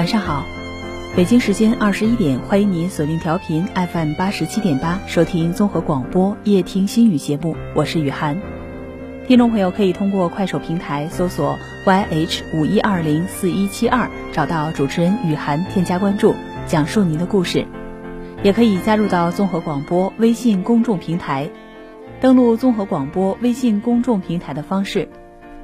晚上好，北京时间二十一点，欢迎您锁定调频 FM 八十七点八，收听综合广播夜听心语节目，我是雨涵。听众朋友可以通过快手平台搜索 YH 五一二零四一七二，找到主持人雨涵，添加关注，讲述您的故事。也可以加入到综合广播微信公众平台，登录综合广播微信公众平台的方式。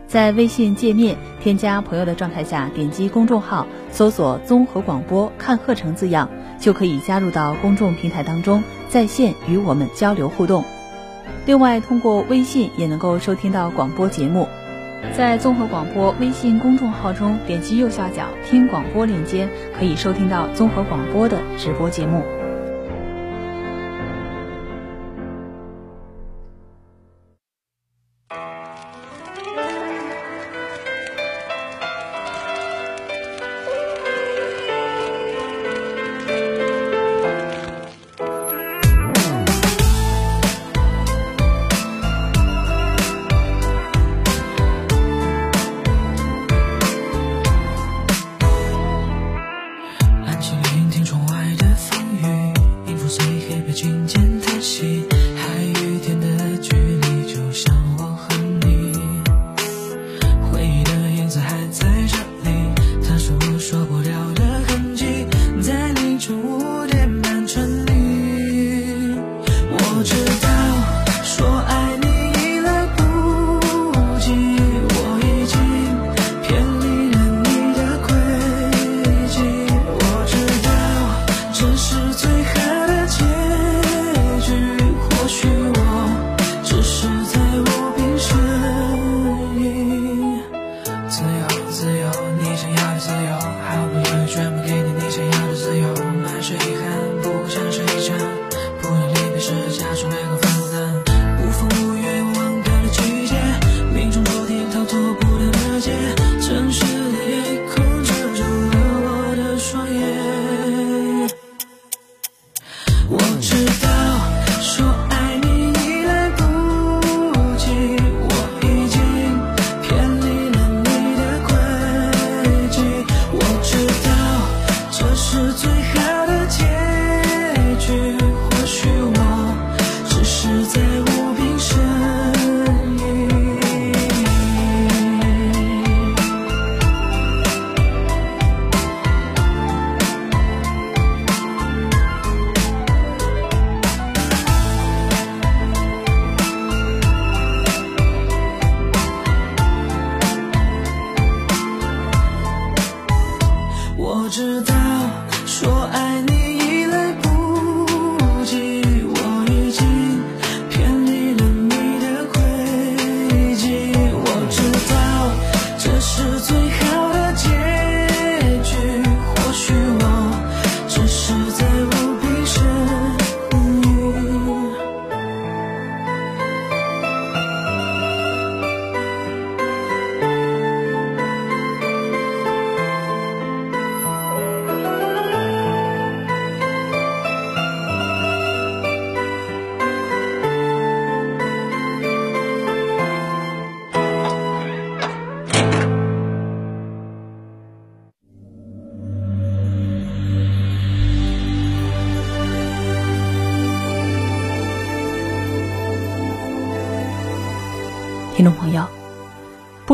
在微信界面添加朋友的状态下，点击公众号，搜索“综合广播看课程”字样，就可以加入到公众平台当中，在线与我们交流互动。另外，通过微信也能够收听到广播节目，在综合广播微信公众号中点击右下角听广播链接，可以收听到综合广播的直播节目。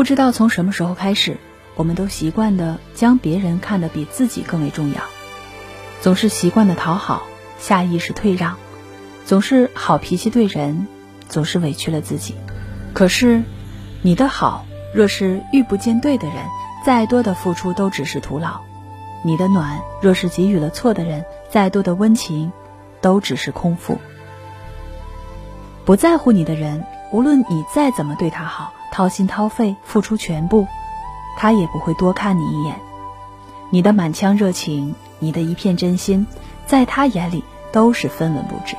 不知道从什么时候开始，我们都习惯的将别人看得比自己更为重要，总是习惯的讨好，下意识退让，总是好脾气对人，总是委屈了自己。可是，你的好若是遇不见对的人，再多的付出都只是徒劳；你的暖若是给予了错的人，再多的温情都只是空腹。不在乎你的人，无论你再怎么对他好，掏心掏肺，付出全部，他也不会多看你一眼。你的满腔热情，你的一片真心，在他眼里都是分文不值。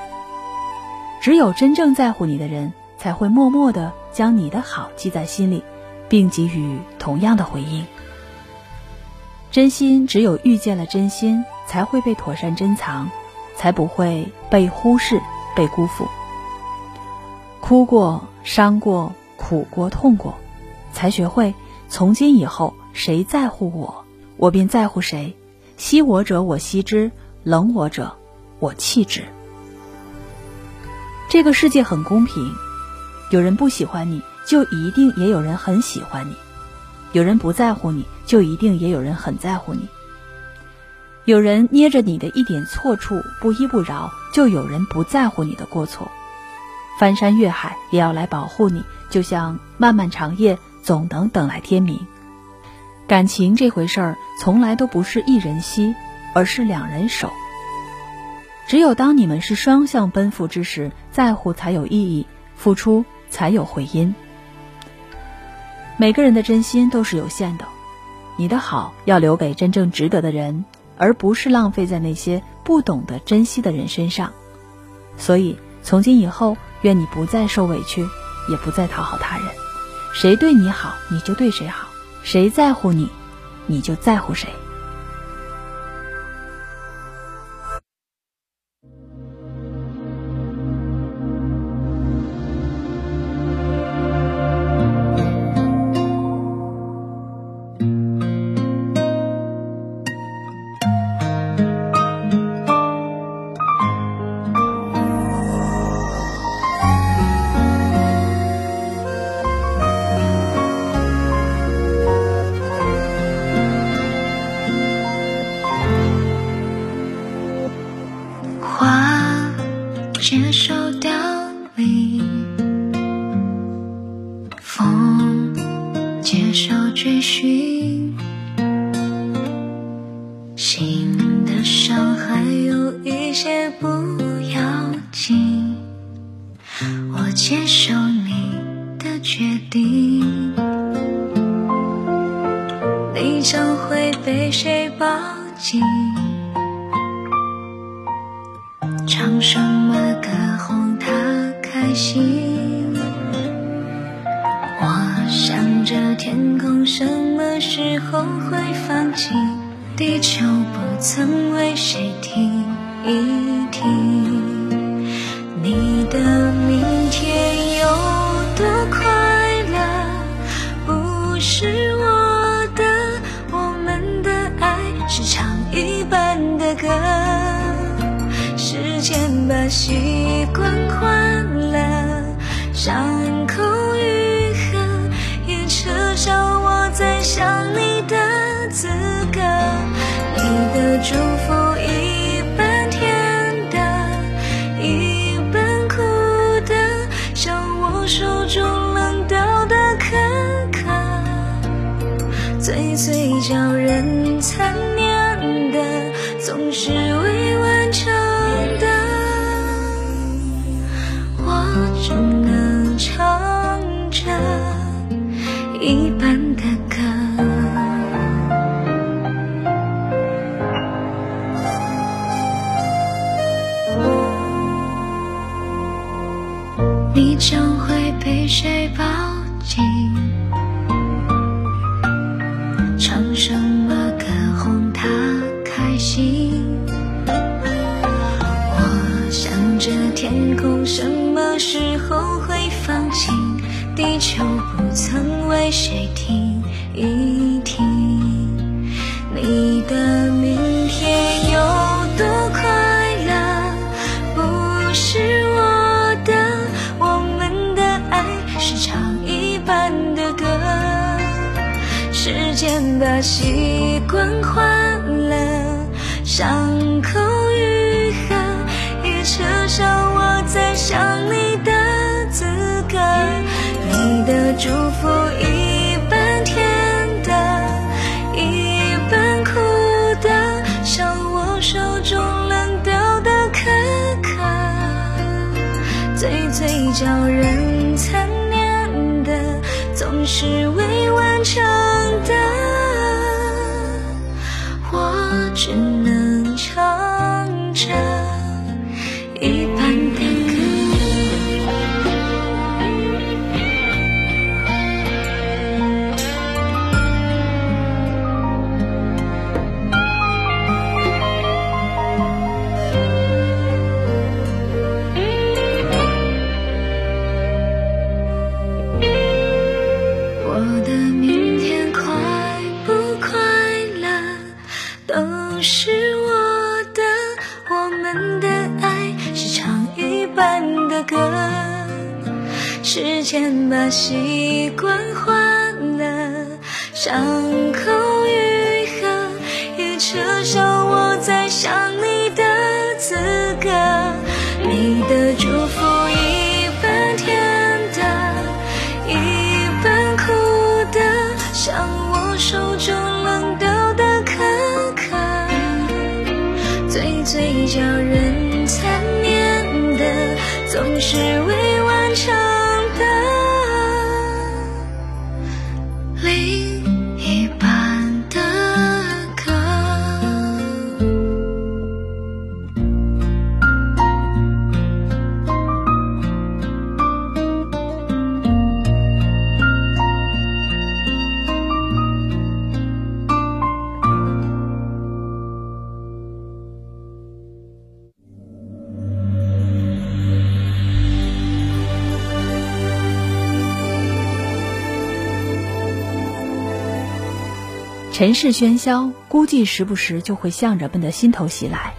只有真正在乎你的人，才会默默的将你的好记在心里，并给予同样的回应。真心只有遇见了真心，才会被妥善珍藏，才不会被忽视、被辜负。哭过、伤过、苦过、痛过，才学会从今以后，谁在乎我，我便在乎谁。惜我者我惜之，冷我者我弃之。这个世界很公平，有人不喜欢你，就一定也有人很喜欢你；有人不在乎你，就一定也有人很在乎你。有人捏着你的一点错处不依不饶，就有人不在乎你的过错。翻山越海也要来保护你，就像漫漫长夜总能等来天明。感情这回事儿，从来都不是一人惜，而是两人守。只有当你们是双向奔赴之时，在乎才有意义，付出才有回音。每个人的真心都是有限的，你的好要留给真正值得的人，而不是浪费在那些不懂得珍惜的人身上。所以，从今以后。愿你不再受委屈，也不再讨好他人。谁对你好，你就对谁好；谁在乎你，你就在乎谁。接受你的决定你将会被谁抱紧？唱什么歌哄他开心？我想着天空什么时候会放晴？地球不曾为谁停一总是尘世喧嚣，孤寂时不时就会向人们的心头袭来。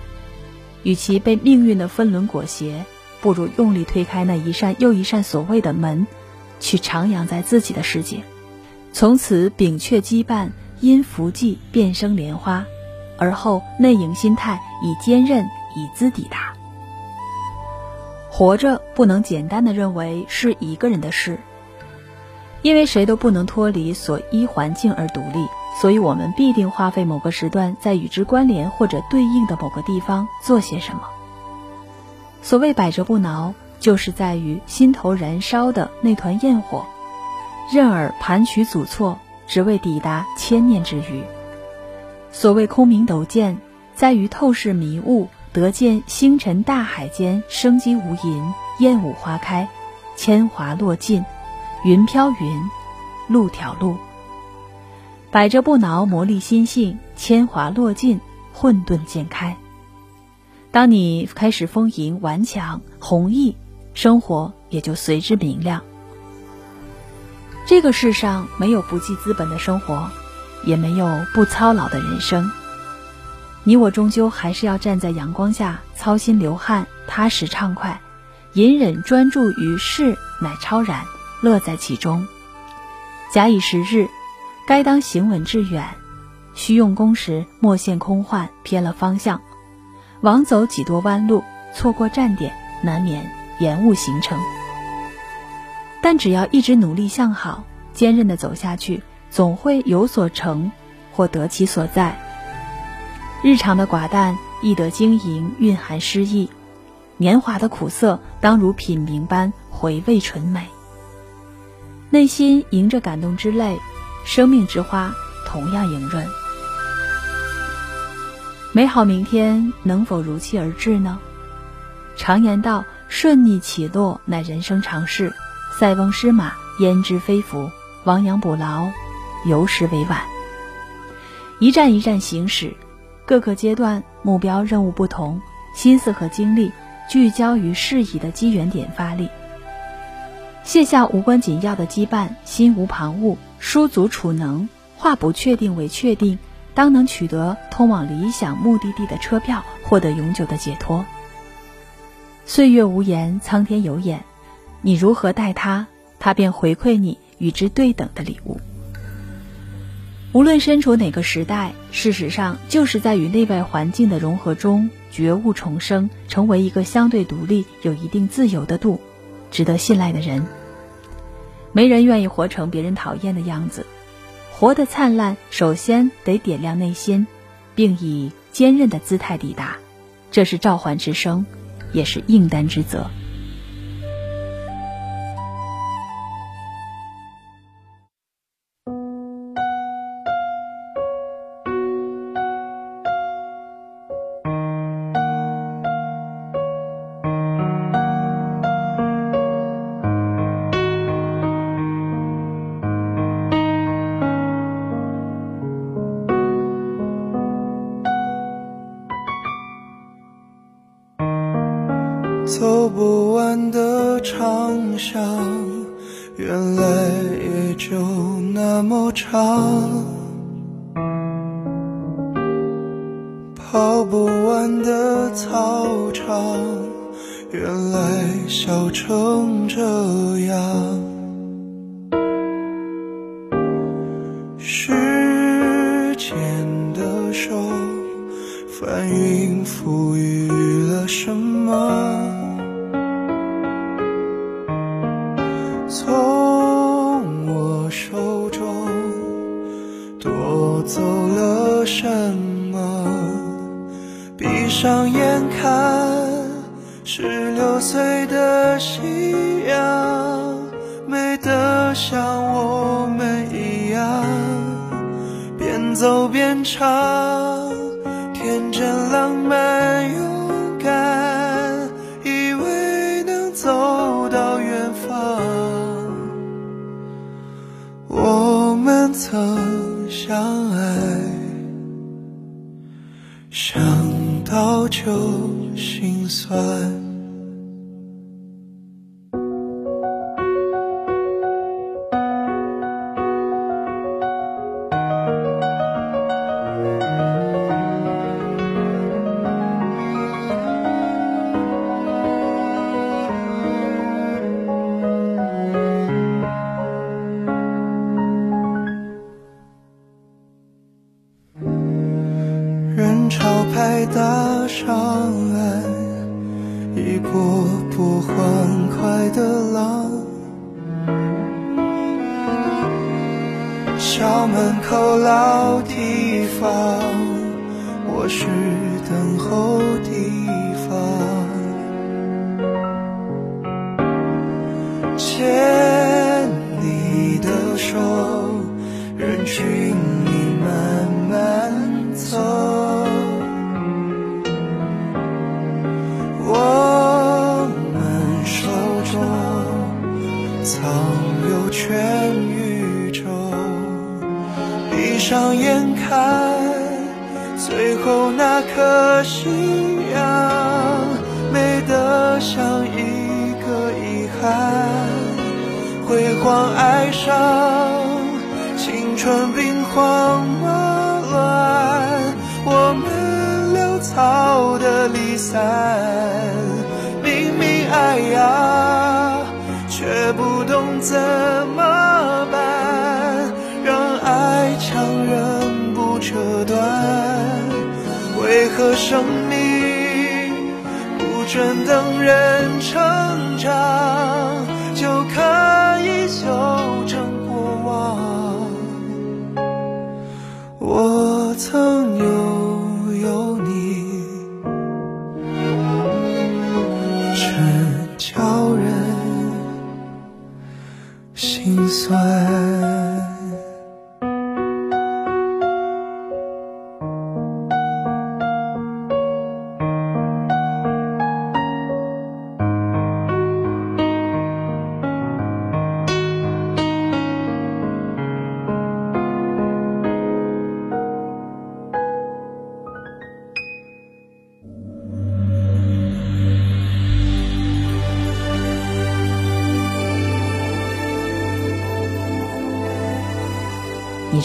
与其被命运的分轮裹挟，不如用力推开那一扇又一扇所谓的门，去徜徉在自己的世界。从此屏却羁绊，因福际变生莲花。而后内隐心态，以坚韧以资抵达。活着不能简单的认为是一个人的事，因为谁都不能脱离所依环境而独立。所以，我们必定花费某个时段，在与之关联或者对应的某个地方做些什么。所谓百折不挠，就是在于心头燃烧的那团焰火，任尔盘曲阻错，只为抵达千念之余。所谓空明斗见，在于透视迷雾，得见星辰大海间生机无垠，燕舞花开，铅华落尽，云飘云，路迢路。百折不挠，磨砺心性；铅华落尽，混沌渐开。当你开始丰盈顽强、弘毅，生活也就随之明亮。这个世上没有不计资本的生活，也没有不操劳的人生。你我终究还是要站在阳光下，操心流汗，踏实畅快，隐忍专注于事，乃超然，乐在其中。假以时日。该当行稳致远，需用功时莫陷空幻，偏了方向，枉走几多弯路，错过站点，难免延误行程。但只要一直努力向好，坚韧的走下去，总会有所成，或得其所在。日常的寡淡易得经营，蕴含诗意；年华的苦涩，当如品茗般回味醇美。内心迎着感动之泪。生命之花同样莹润，美好明天能否如期而至呢？常言道：“顺逆起落乃人生常事，塞翁失马焉知非福，亡羊补牢犹时为晚。”一站一站行驶，各个阶段目标任务不同，心思和精力聚焦于适宜的机缘点发力，卸下无关紧要的羁绊，心无旁骛。书足储能，化不确定为确定，当能取得通往理想目的地的车票，获得永久的解脱。岁月无言，苍天有眼，你如何待他，他便回馈你与之对等的礼物。无论身处哪个时代，事实上就是在与内外环境的融合中觉悟重生，成为一个相对独立、有一定自由的度，值得信赖的人。没人愿意活成别人讨厌的样子，活得灿烂，首先得点亮内心，并以坚韧的姿态抵达，这是召唤之声，也是应担之责。翻云覆雨了什么？从我手中夺走了什么？闭上眼看，十六岁的夕阳，美得像我们一样，边走边唱，藏有全宇宙，闭上眼看，最后那颗夕阳，美得像一个遗憾。辉煌爱上，青春兵荒马乱，我们潦草的离散。明明爱呀，却不怎么办，让爱强。人不折断，为何生命不准等人成长就可以修正过往？我曾有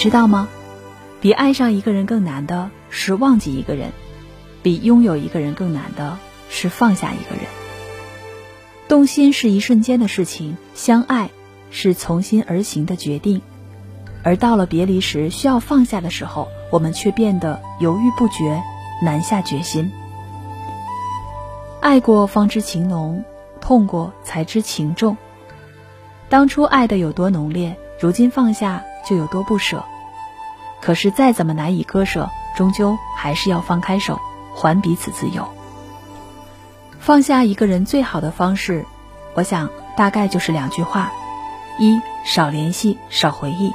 知道吗？比爱上一个人更难的是忘记一个人，比拥有一个人更难的是放下一个人。动心是一瞬间的事情，相爱是从心而行的决定。而到了别离时需要放下的时候，我们却变得犹豫不决，难下决心。爱过方知情浓，痛过才知情重。当初爱的有多浓烈，如今放下。就有多不舍，可是再怎么难以割舍，终究还是要放开手，还彼此自由。放下一个人最好的方式，我想大概就是两句话：一少联系，少回忆。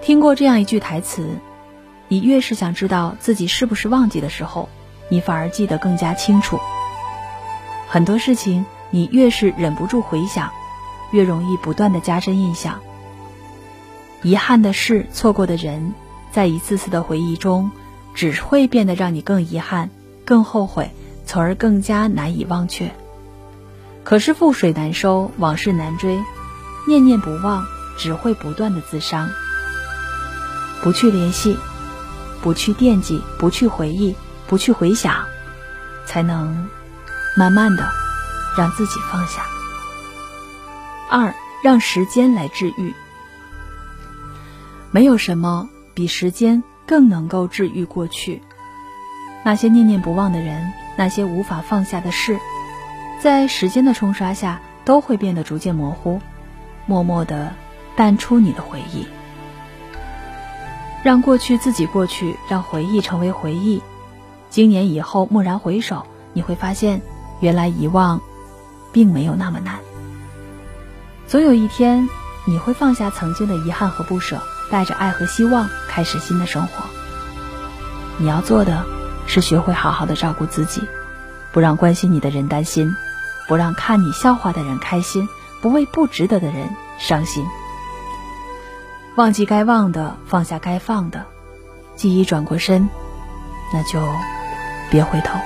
听过这样一句台词：你越是想知道自己是不是忘记的时候，你反而记得更加清楚。很多事情，你越是忍不住回想，越容易不断的加深印象。遗憾的事，错过的人，在一次次的回忆中，只会变得让你更遗憾、更后悔、从而更加难以忘却。可是覆水难收，往事难追，念念不忘，只会不断的自伤。不去联系，不去惦记，不去回忆，不去回想，才能慢慢的让自己放下。二，让时间来治愈。没有什么比时间更能够治愈过去。那些念念不忘的人，那些无法放下的事，在时间的冲刷下，都会变得逐渐模糊，默默的淡出你的回忆。让过去自己过去，让回忆成为回忆。经年以后，蓦然回首，你会发现，原来遗忘，并没有那么难。总有一天，你会放下曾经的遗憾和不舍，带着爱和希望，开始新的生活。你要做的。是学会好好的照顾自己，不让关心你的人担心，不让看你笑话的人开心，不为不值得的人伤心。忘记该忘的，放下该放的，记忆转过身，那就别回头。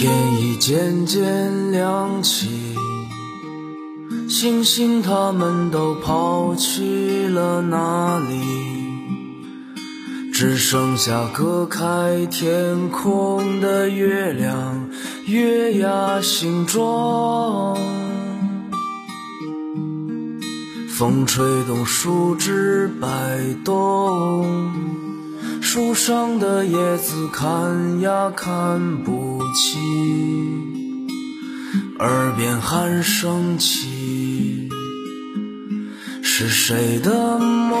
天已渐渐亮起，星星他们都跑去了哪里？只剩下隔开天空的月亮，月牙形状。风吹动树枝摆动，树上的叶子看呀看不清。耳边喊声起，是谁的梦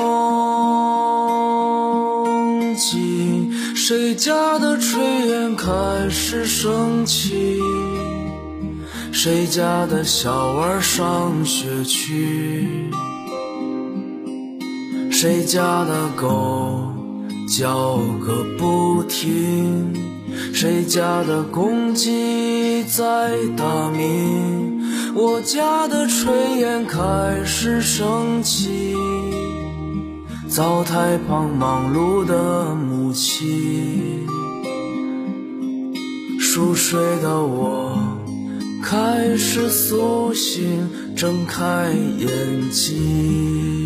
境？谁家的炊烟开始升起？谁家的小娃上学去？谁家的狗叫个不停？谁家的公鸡在打鸣？我家的炊烟开始升起。灶台旁忙碌的母亲，熟睡的我开始苏醒，睁开眼睛。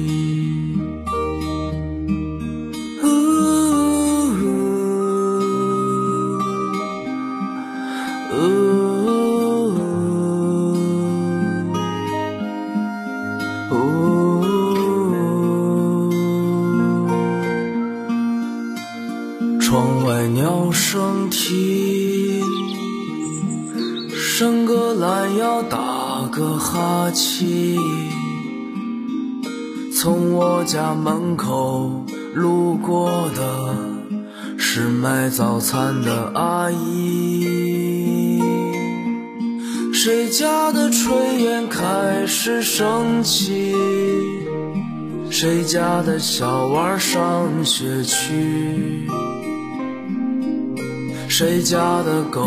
从我家门口路过的是卖早餐的阿姨。谁家的炊烟开始升起？谁家的小娃上学去？谁家的狗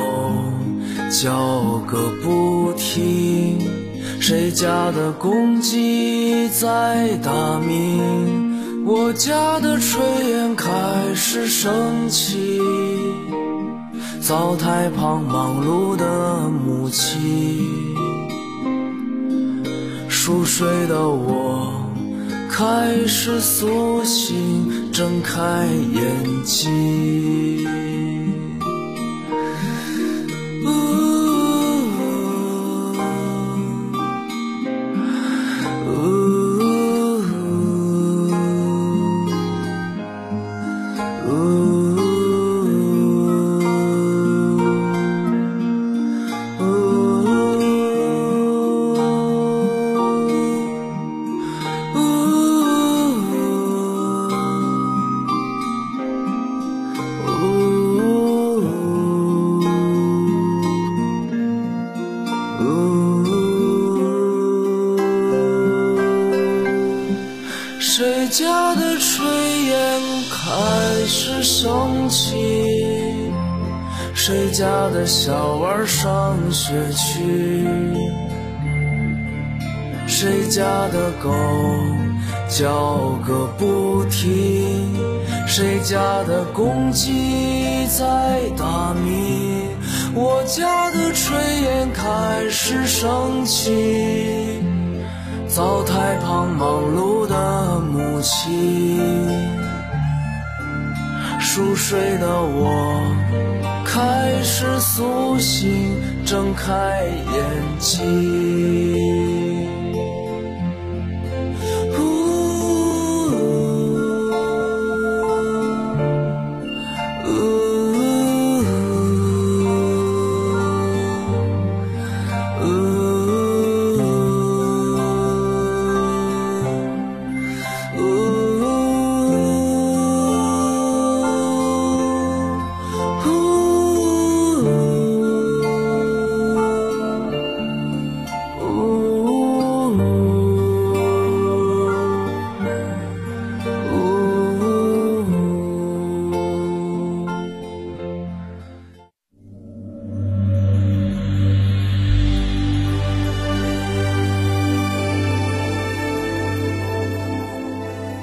叫个不停？谁家的公鸡在打鸣？我家的炊烟开始升起，灶台旁忙碌的母亲，熟睡的我开始苏醒，睁开眼睛。上学去？谁家的狗叫个不停？谁家的公鸡在打鸣？我家的炊烟开始升起。灶台旁忙碌的母亲，熟睡的我开始苏醒，睁开眼睛。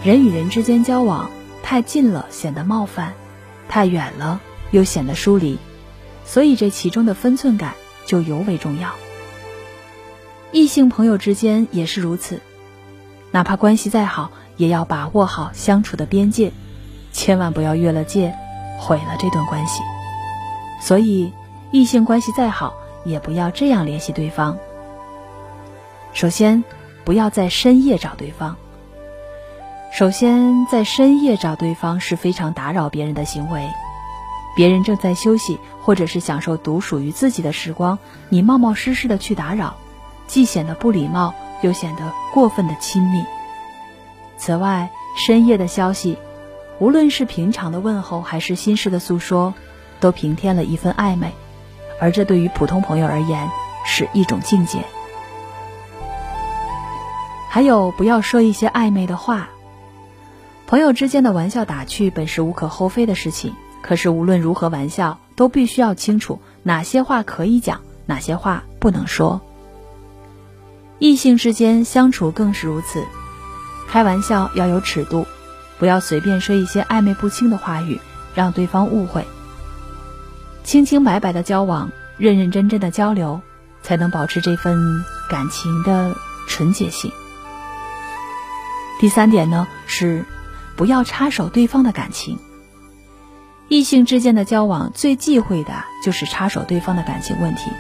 人与人之间交往太近了显得冒犯，太远了又显得疏离，所以这其中的分寸感就尤为重要。异性朋友之间也是如此，哪怕关系再好，也要把握好相处的边界，千万不要越了界，毁了这段关系。所以，异性关系再好，也不要这样联系对方。首先，不要在深夜找对方。首先，在深夜找对方是非常打扰别人的行为。别人正在休息，或者是享受独属于自己的时光，你冒冒失失的去打扰，既显得不礼貌，又显得过分的亲密。此外，深夜的消息，无论是平常的问候，还是心事的诉说，都平添了一份暧昧，而这对于普通朋友而言是一种境界。还有，不要说一些暧昧的话。朋友之间的玩笑打趣本是无可厚非的事情，可是无论如何玩笑，都必须要清楚哪些话可以讲，哪些话不能说。异性之间相处更是如此，开玩笑要有尺度，不要随便说一些暧昧不清的话语，让对方误会。清清白白的交往，认认真真的交流，才能保持这份感情的纯洁性。第三点呢是。不要插手对方的感情。异性之间的交往最忌讳的就是插手对方的感情问题。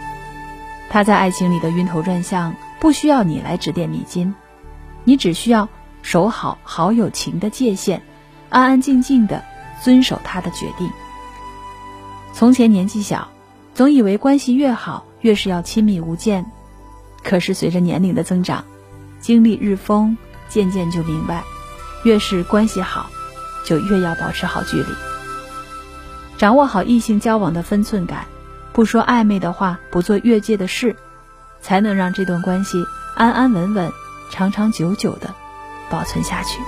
他在爱情里的晕头转向，不需要你来指点迷津，你只需要守好好友情的界限，安安静静的遵守他的决定。从前年纪小，总以为关系越好越是要亲密无间，可是随着年龄的增长，经历日丰，渐渐就明白。越是关系好，就越要保持好距离，掌握好异性交往的分寸感，不说暧昧的话，不做越界的事，才能让这段关系安安稳稳、长长久久的保存下去。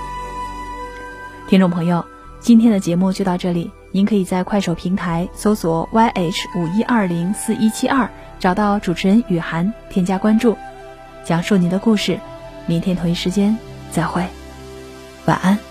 听众朋友，今天的节目就到这里，您可以在快手平台搜索 YH 五一二零四一七二，找到主持人雨涵，添加关注，讲述您的故事。明天同一时间再会。晚安。